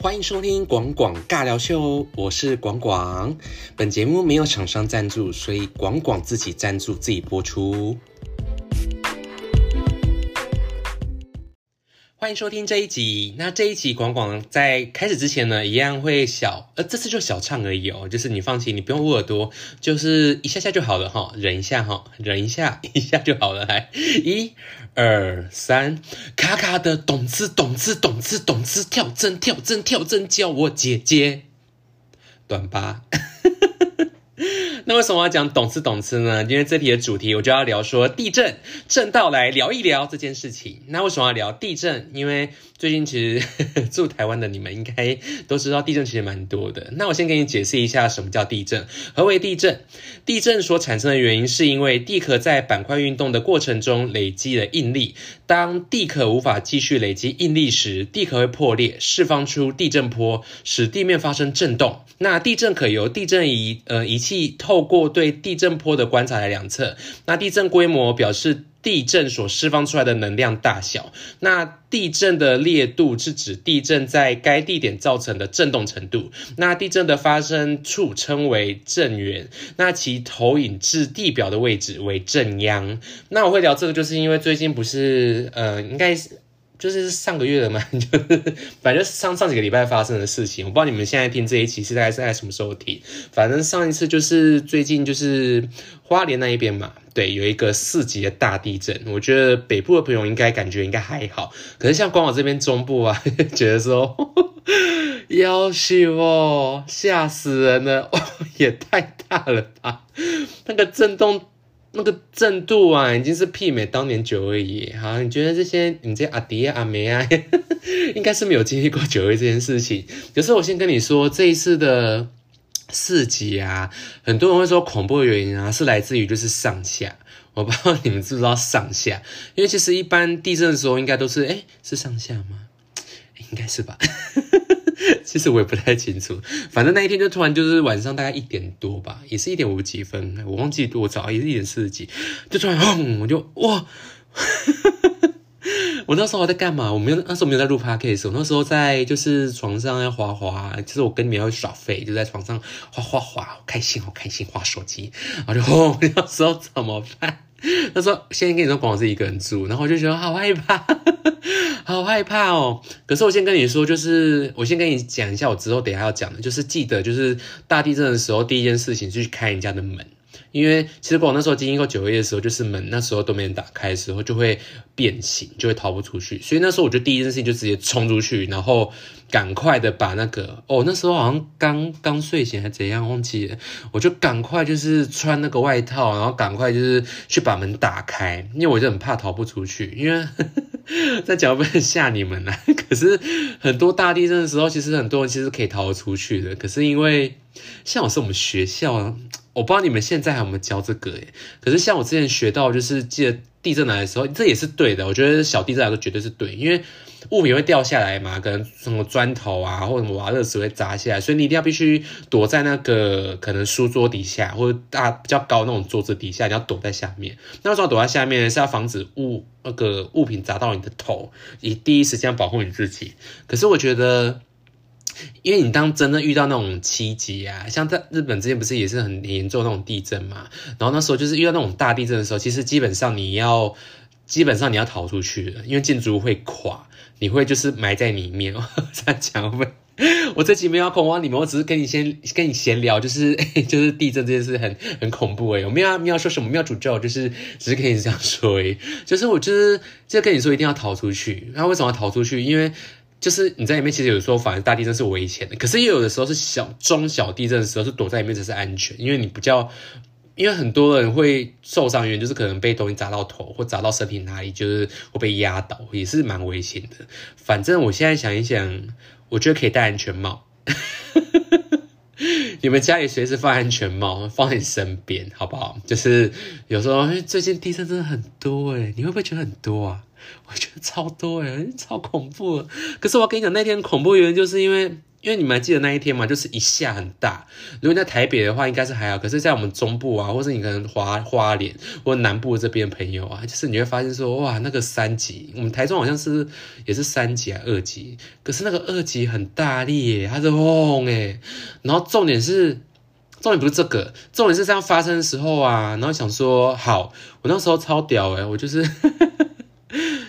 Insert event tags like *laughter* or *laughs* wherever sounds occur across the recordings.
欢迎收听广广尬聊秀，我是广广。本节目没有厂商赞助，所以广广自己赞助自己播出。欢迎收听这一集。那这一集广广在开始之前呢，一样会小，呃，这次就小唱而已哦。就是你放心，你不用捂耳朵，就是一下下就好了哈，忍一下哈，忍一下，一下就好了。来，一、二、三，卡卡的懂之懂之懂之懂之，跳针跳针跳针，叫我姐姐。短吧。那为什么要讲懂吃懂吃呢？因为这题的主题我就要聊说地震，震到来聊一聊这件事情。那为什么要聊地震？因为最近其实 *laughs* 住台湾的你们应该都知道地震其实蛮多的。那我先给你解释一下什么叫地震，何为地震？地震所产生的原因是因为地壳在板块运动的过程中累积了应力，当地壳无法继续累积应力时，地壳会破裂，释放出地震波，使地面发生震动。那地震可由地震仪呃仪器透过对地震波的观察来量测。那地震规模表示。地震所释放出来的能量大小，那地震的烈度是指地震在该地点造成的震动程度。那地震的发生处称为震源，那其投影至地表的位置为震央。那我会聊这个，就是因为最近不是呃，应该是。就是上个月的嘛，*laughs* 就是反正上上几个礼拜发生的事情，我不知道你们现在听这一期是大概是在什么时候听。反正上一次就是最近就是花莲那一边嘛，对，有一个四级的大地震。我觉得北部的朋友应该感觉应该还好，可是像光我这边中部啊，*laughs* 觉得说，*laughs* 要死哦，吓死人了，也太大了吧，那个震动。那个震度啊，已经是媲美当年九二一。好，你觉得这些你这阿迪啊阿梅啊，*laughs* 应该是没有经历过九二这件事情。可是我先跟你说，这一次的四级啊，很多人会说恐怖的原因啊，是来自于就是上下。我不知道你们知不知道上下，因为其实一般地震的时候应该都是哎是上下吗？应该是吧。*laughs* 其实我也不太清楚，反正那一天就突然就是晚上大概一点多吧，也是一点五几分，我忘记多早，也是一点四十几，就突然轰，我就哇！我那时候在干嘛？我没有那时候没有在录 podcast，我那时候在就是床上在滑滑，就是我跟你们要耍废，就在床上滑滑滑，好开心好开心，滑手机，然后就轰，那时候怎么办？他说：“现在跟你说，广是一个人住，然后我就觉得好害怕，*laughs* 好害怕哦。可是我先跟你说，就是我先跟你讲一下，我之后等下要讲的，就是记得，就是大地震的时候，第一件事情是去开人家的门。”因为其实我那时候经历过九月的时候，就是门那时候都没人打开的时候，就会变形，就会逃不出去。所以那时候我就第一件事情就直接冲出去，然后赶快的把那个哦，那时候好像刚刚睡醒还怎样忘记了，我就赶快就是穿那个外套，然后赶快就是去把门打开，因为我就很怕逃不出去，因为 *laughs* 在讲不能吓你们呢。*laughs* 可是很多大地震的时候，其实很多人其实可以逃得出去的，可是因为像我是我们学校。我不知道你们现在还有没有教这个诶，可是像我之前学到，就是记得地震来的时候，这也是对的。我觉得小地震来说绝对是对，因为物品会掉下来嘛，可能什么砖头啊，或者什么瓦砾石会砸下来，所以你一定要必须躲在那个可能书桌底下或者大比较高那种桌子底下，你要躲在下面。那为什么躲在下面？是要防止物那个物品砸到你的头，以第一时间保护你自己。可是我觉得。因为你当真的遇到那种七级啊，像在日本之前不是也是很严重那种地震嘛，然后那时候就是遇到那种大地震的时候，其实基本上你要基本上你要逃出去的，因为建筑物会垮，你会就是埋在里面。*laughs* 这样讲会，我这集没有恐慌你们，我只是跟你先跟你闲聊，就是 *laughs* 就是地震这件事很很恐怖诶，我们要要说什么？要诅咒，就是只是跟你这样说诶，就是我就是就跟你说一定要逃出去。那为什么要逃出去？因为就是你在里面，其实有时候反而大地震是危险的，可是也有的时候是小中小地震的时候是躲在里面才是安全，因为你比较，因为很多人会受伤，原因就是可能被东西砸到头或砸到身体哪里，就是会被压倒，也是蛮危险的。反正我现在想一想，我觉得可以戴安全帽，*laughs* 你们家里随时放安全帽放在你身边，好不好？就是有时候最近地震真的很多诶你会不会觉得很多啊？我觉得超多哎，超恐怖。可是我跟你讲，那天恐怖原因就是因为，因为你们还记得那一天嘛，就是一下很大。如果在台北的话，应该是还好，可是在我们中部啊，或是你可能花花莲或南部这边朋友啊，就是你会发现说，哇，那个三级，我们台中好像是也是三级啊，二级，可是那个二级很大力耶，它是轰诶，然后重点是。重点不是这个，重点是这样发生的时候啊，然后想说好，我那时候超屌诶，我就是 *laughs*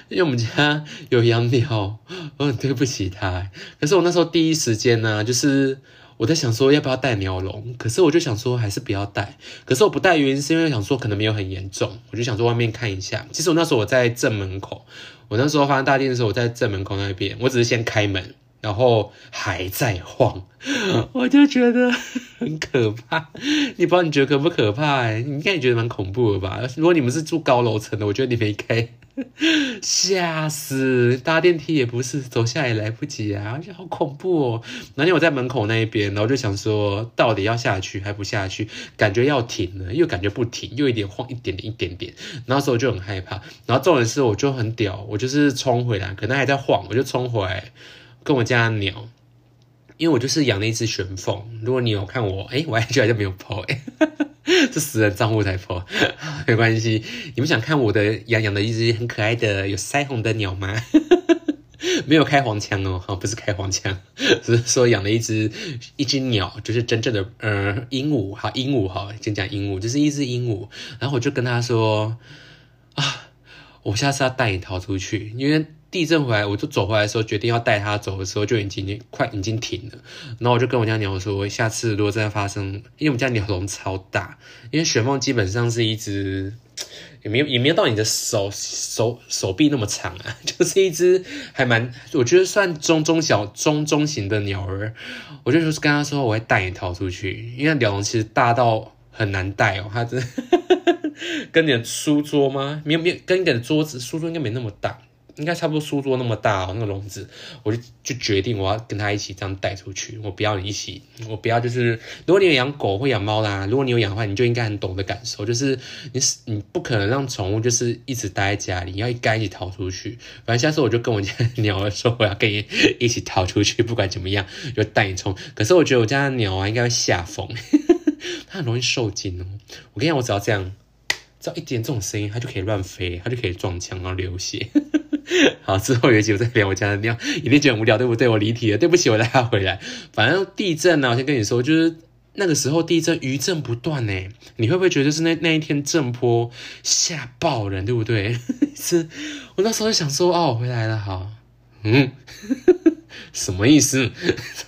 因为我们家有养鸟，我很对不起它。可是我那时候第一时间呢，就是我在想说要不要带鸟笼，可是我就想说还是不要带。可是我不带原因是因为想说可能没有很严重，我就想说外面看一下。其实我那时候我在正门口，我那时候发生大电的时候我在正门口那边，我只是先开门。然后还在晃，*laughs* 我就觉得很可怕。你不知道你觉得可不可怕？哎，你应该也觉得蛮恐怖的吧？如果你们是住高楼层的，我觉得你们应该 *laughs* 吓死，搭电梯也不是，走下也来不及啊！而且好恐怖哦。那天我在门口那一边，然后就想说，到底要下去还不下去？感觉要停了，又感觉不停，又一点晃，一点点，一点点。那时候就很害怕。然后重点是，我就很屌，我就是冲回来，可能还在晃，我就冲回来。跟我家鸟，因为我就是养了一只玄凤。如果你有看我，哎，我还觉得没有剖，哎，*laughs* 这死人账户才破，没关系。你们想看我的养养的一只很可爱的有腮红的鸟吗？*laughs* 没有开黄腔哦，哈，不是开黄腔，*laughs* 只是说养了一只一只鸟，就是真正的呃鹦鹉，好鹦鹉哈，先讲鹦鹉，就是一只鹦鹉。然后我就跟他说啊，我下次要带你逃出去，因为。地震回来，我就走回来的时候，决定要带它走的时候，就已经快已经停了。然后我就跟我家鸟说，下次如果真的发生，因为我们家鸟笼超大，因为雪凤基本上是一只，也没有也没有到你的手手手臂那么长啊，*laughs* 就是一只还蛮，我觉得算中中小中中型的鸟儿。我就说跟他说，我会带你逃出去，因为鸟笼其实大到很难带哦，它真 *laughs* 跟你的书桌吗？没有没有，跟你的桌子书桌应该没那么大。应该差不多书桌那么大哦，那个笼子，我就就决定我要跟他一起这样带出去。我不要你一起，我不要就是，如果你有养狗或养猫啦，如果你有养的话，你就应该很懂得感受，就是你你不可能让宠物就是一直待在家里，要一该一起逃出去。反正下次我就跟我家鸟儿说，我要跟你一起逃出去，*laughs* 不管怎么样就带你冲。可是我觉得我家的鸟啊应该会吓疯，*laughs* 它很容易受惊哦。我跟你讲，我只要这样，只要一点这种声音，它就可以乱飞，它就可以撞墙然后流血。*laughs* 好，之后有一集我再聊我家的尿，一定觉得很无聊，对不对？我离题了，对不起，我拉回来。反正地震呢，我先跟你说，就是那个时候地震余震不断呢，你会不会觉得是那那一天震波吓爆人，对不对？是，我那时候就想说，哦，回来了，好，嗯，*laughs* 什么意思？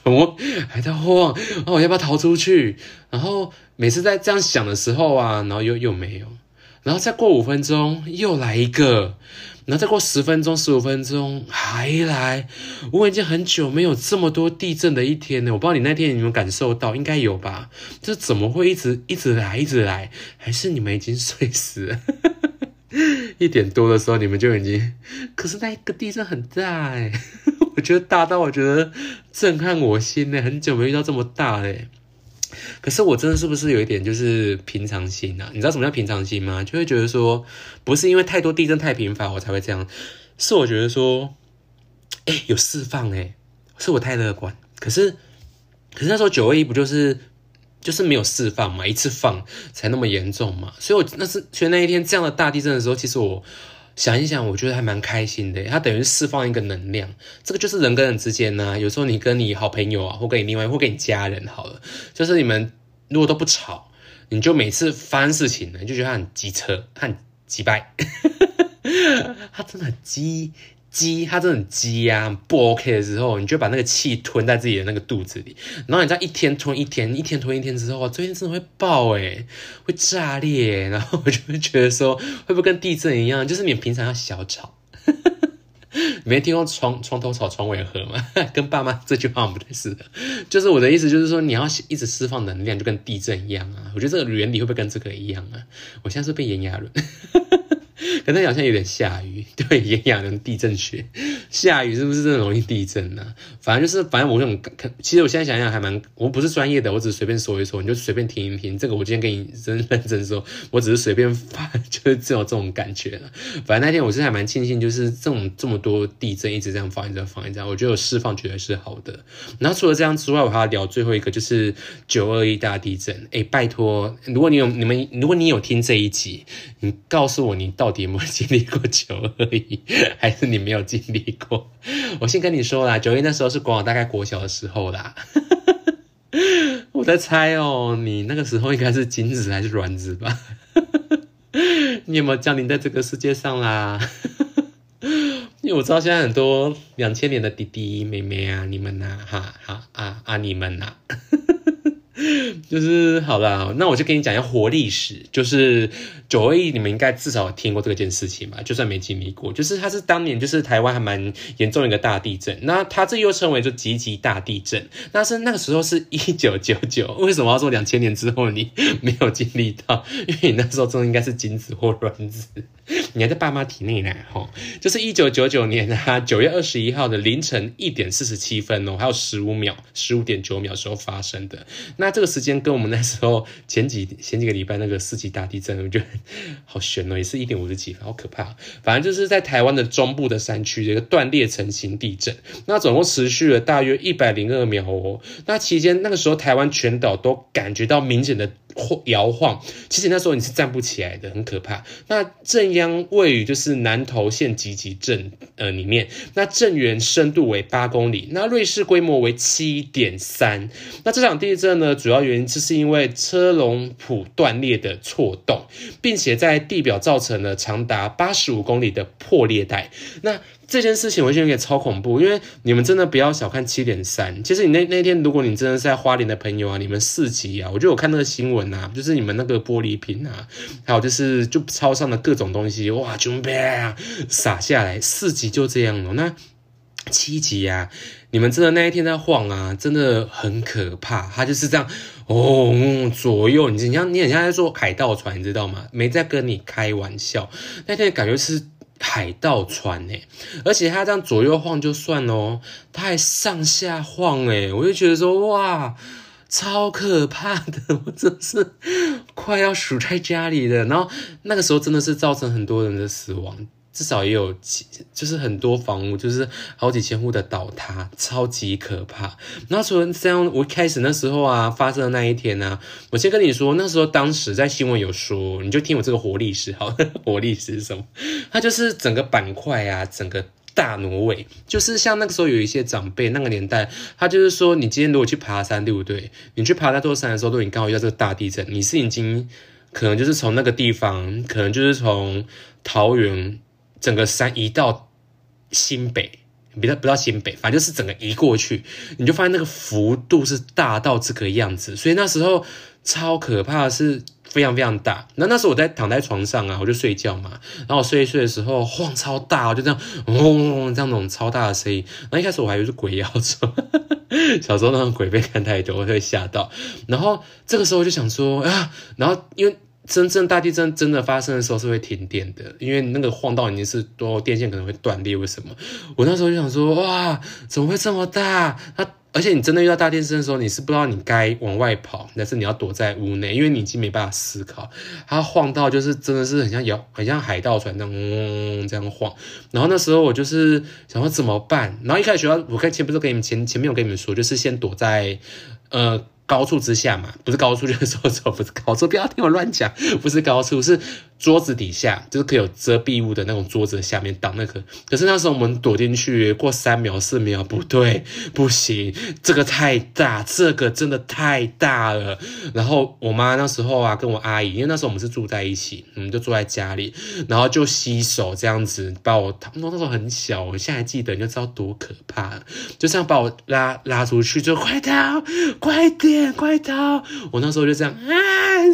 怎么还在晃？哦，我要不要逃出去？然后每次在这样想的时候啊，然后又又没有，然后再过五分钟又来一个。然后再过十分钟、十五分钟还来，我已经很久没有这么多地震的一天了。我不知道你那天你们感受到，应该有吧？这怎么会一直一直来、一直来？还是你们已经睡死了？*laughs* 一点多的时候你们就已经……可是那一个地震很大哎，*laughs* 我觉得大到我觉得震撼我心呢。很久没遇到这么大嘞。可是我真的是不是有一点就是平常心啊？你知道什么叫平常心吗？就会觉得说，不是因为太多地震太频繁我才会这样，是我觉得说，哎，有释放哎，是我太乐观。可是，可是那时候九二一不就是就是没有释放嘛，一次放才那么严重嘛。所以我那是所以那一天这样的大地震的时候，其实我。想一想，我觉得还蛮开心的。它等于释放一个能量，这个就是人跟人之间呢。有时候你跟你好朋友啊，或跟你另外或跟你家人好了，就是你们如果都不吵，你就每次发生事情呢，就觉得他很机车，他很鸡掰，*laughs* 他真的很机。鸡，它真的很鸡呀，不 OK 的时候，你就把那个气吞在自己的那个肚子里，然后你在一天吞一天，一天吞一天之后，最近真的会爆诶，会炸裂，然后我就会觉得说，会不会跟地震一样，就是你平常要小吵，*laughs* 没听过床床头吵床尾和吗？*laughs* 跟爸妈这句话不太似的，就是我的意思就是说，你要一直释放能量，就跟地震一样啊，我觉得这个原理会不会跟这个一样啊？我现在是被炎亚纶。*laughs* 可能好像有点下雨，*laughs* 对，炎亚纶地震学，*laughs* 下雨是不是真的容易地震呢？反正就是，反正我很，其实我现在想想还蛮，我不是专业的，我只是随便说一说，你就随便听一听。这个我今天跟你真认真说，我只是随便发，就是只有这种感觉了。反正那天我是还蛮庆幸，就是这种这么多地震一直这样放一直放一直，我觉得有释放绝对是好的。然后除了这样之外，我还要聊最后一个，就是九二一大地震。哎，拜托，如果你有你们，如果你有听这一集，你告诉我你到。有没有经历过九二一，*laughs* 还是你没有经历过？我先跟你说啦，九一那时候是国大概国小的时候啦。*laughs* 我在猜哦，你那个时候应该是精子还是卵子吧？*laughs* 你有没有降临在这个世界上啦？因为我知道现在很多两千年的弟弟妹妹啊，你们呐，哈哈啊啊，你们呐。*laughs* 就是好了，那我就跟你讲一下活历史。就是九二一，你们应该至少听过这件事情吧？就算没经历过，就是它是当年就是台湾还蛮严重一个大地震。那它这又称为就极级大地震。那是那个时候是 *laughs* 一九九九，为什么要说两千年之后你没有经历到？因为你那时候真的应该是精子或卵子，你还在爸妈体内呢。吼，就是一九九九年啊九月二十一号的凌晨一点四十七分哦，还有十五秒，十五点九秒时候发生的。那这个时间跟我们那时候前几 *laughs* 前几个礼拜那个四级大地震，我觉得好悬哦，也是一点五十几分，好可怕。反正就是在台湾的中部的山区，这个断裂成型地震，那总共持续了大约一百零二秒哦。那期间那个时候台湾全岛都感觉到明显的。晃摇晃，其实那时候你是站不起来的，很可怕。那震央位于就是南投县集集镇呃里面，那震源深度为八公里，那瑞士规模为七点三。那这场地震呢，主要原因就是因为车龙浦断裂的错动，并且在地表造成了长达八十五公里的破裂带。那这件事情我觉得也超恐怖，因为你们真的不要小看七点三。其实你那那天，如果你真的是在花莲的朋友啊，你们四级啊，我觉得我看那个新闻啊，就是你们那个玻璃瓶啊，还有就是就超上的各种东西，哇，就啪洒下来，四级就这样了。那七级啊，你们真的那一天在晃啊，真的很可怕。它就是这样哦，左右，你你像你很像在坐海盗船，你知道吗？没在跟你开玩笑。那天感觉是。海盗船诶，而且它这样左右晃就算哦，它还上下晃诶，我就觉得说哇，超可怕的，我真是快要数在家里了。然后那个时候真的是造成很多人的死亡。至少也有几，就是很多房屋，就是好几千户的倒塌，超级可怕。然后除了这样，我开始那时候啊，发生的那一天呢，我先跟你说，那时候当时在新闻有说，你就听我这个活历史，好，活历史是什么？它就是整个板块啊，整个大挪位，就是像那个时候有一些长辈，那个年代，他就是说，你今天如果去爬山，对不对？你去爬那座山的时候，如果你刚好遇到这个大地震，你是已经可能就是从那个地方，可能就是从桃园。整个山移到新北，不到不到新北，反正就是整个移过去，你就发现那个幅度是大到这个样子，所以那时候超可怕，是非常非常大。那那时候我在躺在床上啊，我就睡觉嘛，然后我睡一睡的时候晃超大，就这样嗡嗡这样那种超大的声音。那一开始我还以为是鬼要走，*laughs* 小时候那种鬼被看太多会吓到。然后这个时候我就想说啊，然后因为。真正大地震真的发生的时候是会停电的，因为那个晃到已经是多电线可能会断裂。为什么？我那时候就想说，哇，怎么会这么大？它而且你真的遇到大地震的时候，你是不知道你该往外跑，但是你要躲在屋内，因为你已经没办法思考。它晃到就是真的是很像摇，很像海盗船那样，这样晃。然后那时候我就是想说怎么办？然后一开始学校，我看前不是跟你们前前面有跟你们说，就是先躲在呃。高处之下嘛，不是高处就是说说不是高处，不要听我乱讲，不是高处是桌子底下，就是可以有遮蔽物的那种桌子下面挡那个。可是那时候我们躲进去过三秒四秒，不对，*laughs* 不行，这个太大，这个真的太大了。然后我妈那时候啊，跟我阿姨，因为那时候我们是住在一起，我们就住在家里，然后就洗手这样子把我，他那时候很小，我现在记得你就知道多可怕，就这样把我拉拉出去，就快逃，快点。快逃！我那时候就这样啊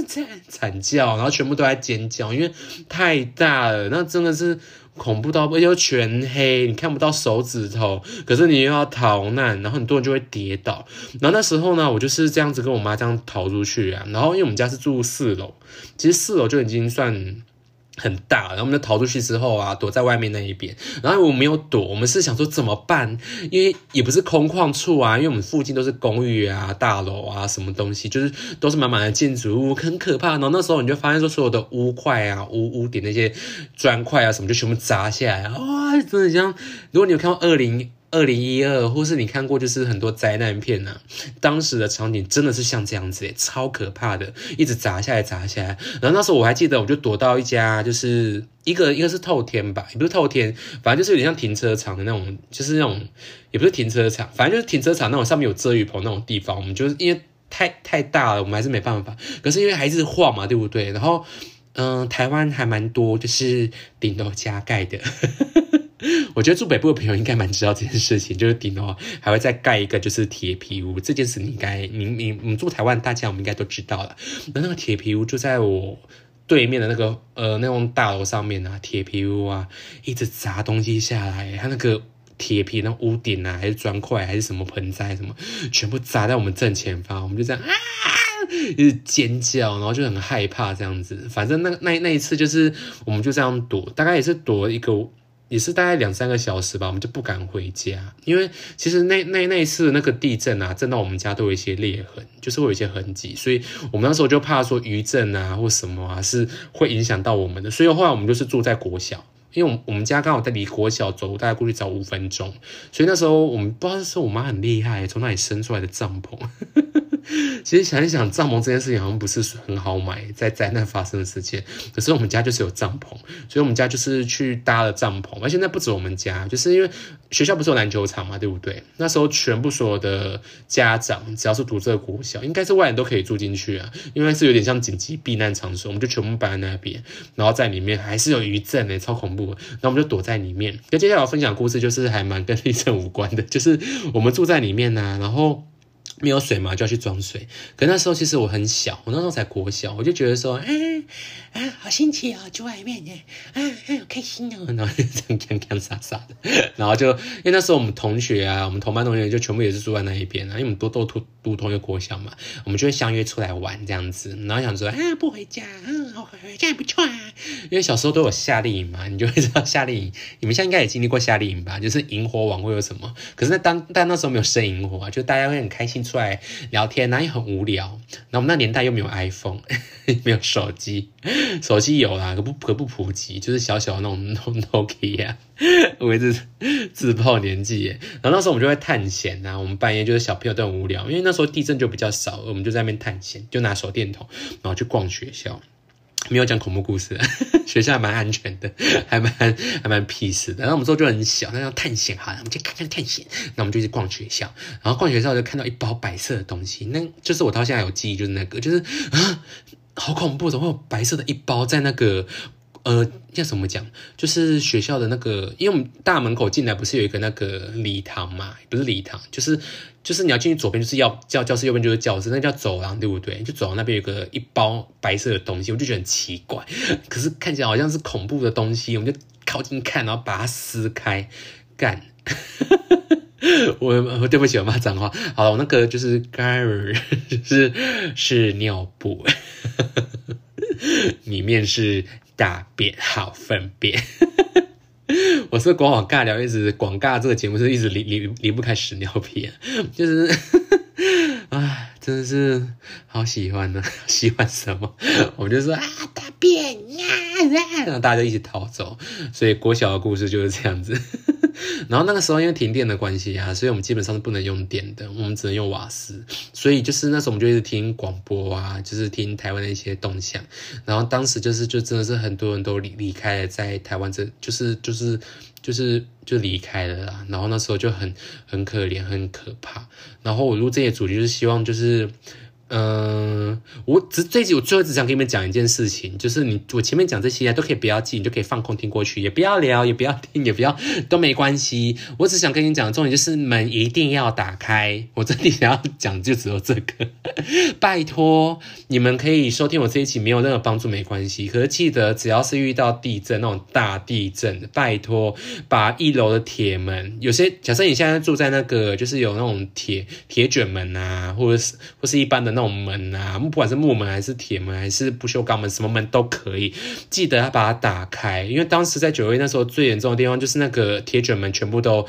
惨惨叫，然后全部都在尖叫，因为太大了，那真的是恐怖到而且全黑，你看不到手指头，可是你又要逃难，然后很多人就会跌倒。然后那时候呢，我就是这样子跟我妈这样逃出去啊。然后因为我们家是住四楼，其实四楼就已经算很大，然后我们就逃出去之后啊，躲在外面那一边。然后我没有躲，我们是想说怎么办？因为也不是空旷处啊，因为我们附近都是公寓啊、大楼啊，什么东西，就是都是满满的建筑物，很可怕。然后那时候你就发现说，所有的屋块啊、屋屋顶那些砖块啊什么，就全部砸下来，哇，真的像如果你有看到二零。二零一二，或是你看过就是很多灾难片呐，当时的场景真的是像这样子诶，超可怕的，一直砸下来砸下来。然后那时候我还记得，我就躲到一家，就是一个一个是透天吧，也不是透天，反正就是有点像停车场的那种，就是那种也不是停车场，反正就是停车场那种上面有遮雨棚那种地方。我们就是因为太太大了，我们还是没办法。可是因为还是晃嘛，对不对？然后嗯，台湾还蛮多就是顶楼加盖的。*laughs* 我觉得住北部的朋友应该蛮知道这件事情，*laughs* 就是顶楼还会再盖一个就是铁皮屋，这件事你应该你你你住台湾大家我们应该都知道了。那那个铁皮屋就在我对面的那个呃那栋大楼上面啊，铁皮屋啊一直砸东西下来，它那个铁皮那屋顶啊还是砖块还是什么盆栽什么，全部砸在我们正前方，我们就这样啊一直尖叫，然后就很害怕这样子。反正那那那一次就是我们就这样躲，大概也是躲一个。也是大概两三个小时吧，我们就不敢回家，因为其实那那那一次那个地震啊，震到我们家都有一些裂痕，就是会有一些痕迹，所以我们那时候就怕说余震啊或什么啊是会影响到我们的，所以后来我们就是住在国小，因为我我们家刚好在离国小走大概过去走五分钟，所以那时候我们不知道是我妈很厉害，从那里生出来的帐篷。*laughs* 其实想一想，帐篷这件事情好像不是很好买，在灾难发生的时间。可是我们家就是有帐篷，所以我们家就是去搭了帐篷。而且那不止我们家，就是因为学校不是有篮球场嘛，对不对？那时候全部所有的家长，只要是读这个国小，应该是外人都可以住进去啊，因为是有点像紧急避难场所，我们就全部搬在那边，然后在里面还是有余震呢，超恐怖。那我们就躲在里面。那接下来分享故事就是还蛮跟 *laughs* 地震无关的，就是我们住在里面呢，然后。没有水嘛，就要去装水。可那时候其实我很小，我那时候才国小，我就觉得说，啊啊，好新奇哦，住外面哎，哎哎，好开心哦，*laughs* 然后就这样看看傻傻的。然后就因为那时候我们同学啊，我们同班同学就全部也是住在那一边啊，因为我们都都读读同一个国小嘛，我们就会相约出来玩这样子。然后想说，啊，不回家，嗯，回家也不错啊。因为小时候都有夏令营嘛，你就会知道夏令营，你们现在应该也经历过夏令营吧？就是萤火晚会有什么？可是那当但那时候没有生萤火啊，就大家会很开心。出来聊天，那也很无聊。然后我们那年代又没有 iPhone，*laughs* 没有手机，手机有啦，可不可不普及，就是小小的那种 *laughs* Nokia，我一直自爆年纪耶。然后那时候我们就会探险啊，我们半夜就是小朋友都很无聊，因为那时候地震就比较少，我们就在那边探险，就拿手电筒，然后去逛学校。没有讲恐怖故事，*laughs* 学校还蛮安全的，*laughs* 还蛮还蛮 peace 的。然后我们之后就很小，那要探险哈，我们就看看探险。那我们就去逛学校，然后逛学校就看到一包白色的东西，那就是我到现在有记忆，就是那个，就是啊，好恐怖，怎么会有白色的一包在那个。呃，要怎么讲？就是学校的那个，因为我们大门口进来不是有一个那个礼堂嘛？不是礼堂，就是就是你要进去左边就是要教教室，右边就是教室，那叫走廊，对不对？就走廊那边有个一包白色的东西，我就觉得很奇怪，可是看起来好像是恐怖的东西，我们就靠近看，然后把它撕开，干，*laughs* 我我对不起，我骂脏话。好了，我那个就是 g a r 是是尿布，*laughs* 里面是。大便好粪便，*laughs* 我是广广尬聊，一直广尬这个节目是一直离离离不开屎尿片，就是，*laughs* 啊，真的是好喜欢呢，*laughs* 喜欢什么？我就说啊，大便呀，然后大家一起逃走，所以国小的故事就是这样子。*laughs* 然后那个时候因为停电的关系啊，所以我们基本上是不能用电的，我们只能用瓦斯。所以就是那时候我们就一直听广播啊，就是听台湾的一些动向。然后当时就是就真的是很多人都离离开了，在台湾这就是就是就是就离开了啦。然后那时候就很很可怜，很可怕。然后我录这些主题就是希望就是。嗯，我只这集我最后只想跟你们讲一件事情，就是你我前面讲这些都可以不要记，你就可以放空听过去，也不要聊，也不要听，也不要都没关系。我只想跟你讲，重点就是门一定要打开。我这里想要讲就只有这个，*laughs* 拜托你们可以收听我这一期没有任何帮助没关系，可是记得只要是遇到地震那种大地震，拜托把一楼的铁门，有些假设你现在住在那个就是有那种铁铁卷门啊，或者是或是一般的。那种门啊，不管是木门还是铁门还是不锈钢门，什么门都可以，记得要把它打开，因为当时在九月那时候最严重的地方就是那个铁卷门全部都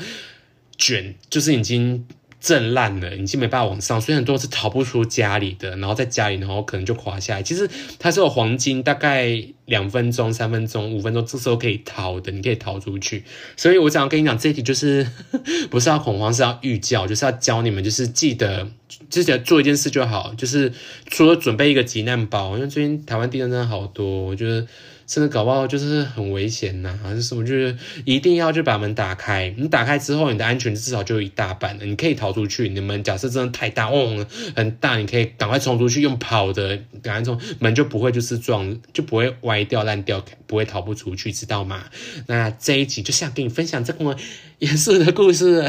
卷，就是已经。震烂了，已经没办法往上，所以很多是逃不出家里的，然后在家里，然后可能就垮下来。其实它是有黄金，大概两分钟、三分钟、五分钟，这时候可以逃的，你可以逃出去。所以我想要跟你讲，这一题就是 *laughs* 不是要恐慌，是要预教，就是要教你们，就是记得，记得做一件事就好，就是除了准备一个急难包，因为最近台湾地震真的好多，我觉得。真的搞不好就是很危险呐，还是什么？就是一定要就把门打开。你打开之后，你的安全至少就有一大半了。你可以逃出去。你们假设真的太大，哦，很大，你可以赶快冲出去，用跑的，赶快冲门就不会就是撞，就不会歪掉烂掉，不会逃不出去，知道吗？那这一集就想跟你分享这么严肃的故事。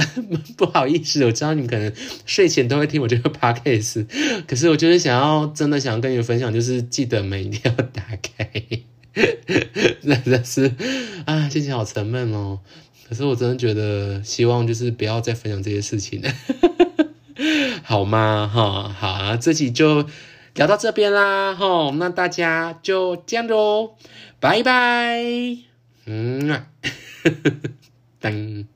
不好意思，我知道你可能睡前都会听我这个 *laughs* podcast，可是我就是想要真的想跟你分享，就是记得门一定要打开。*laughs* *laughs* 真的是啊，心情好沉闷哦。可是我真的觉得，希望就是不要再分享这些事情了，*laughs* 好吗？哈，好啊，这集就聊到这边啦，哈，那大家就这样喽，拜拜。嗯，*laughs* 噔。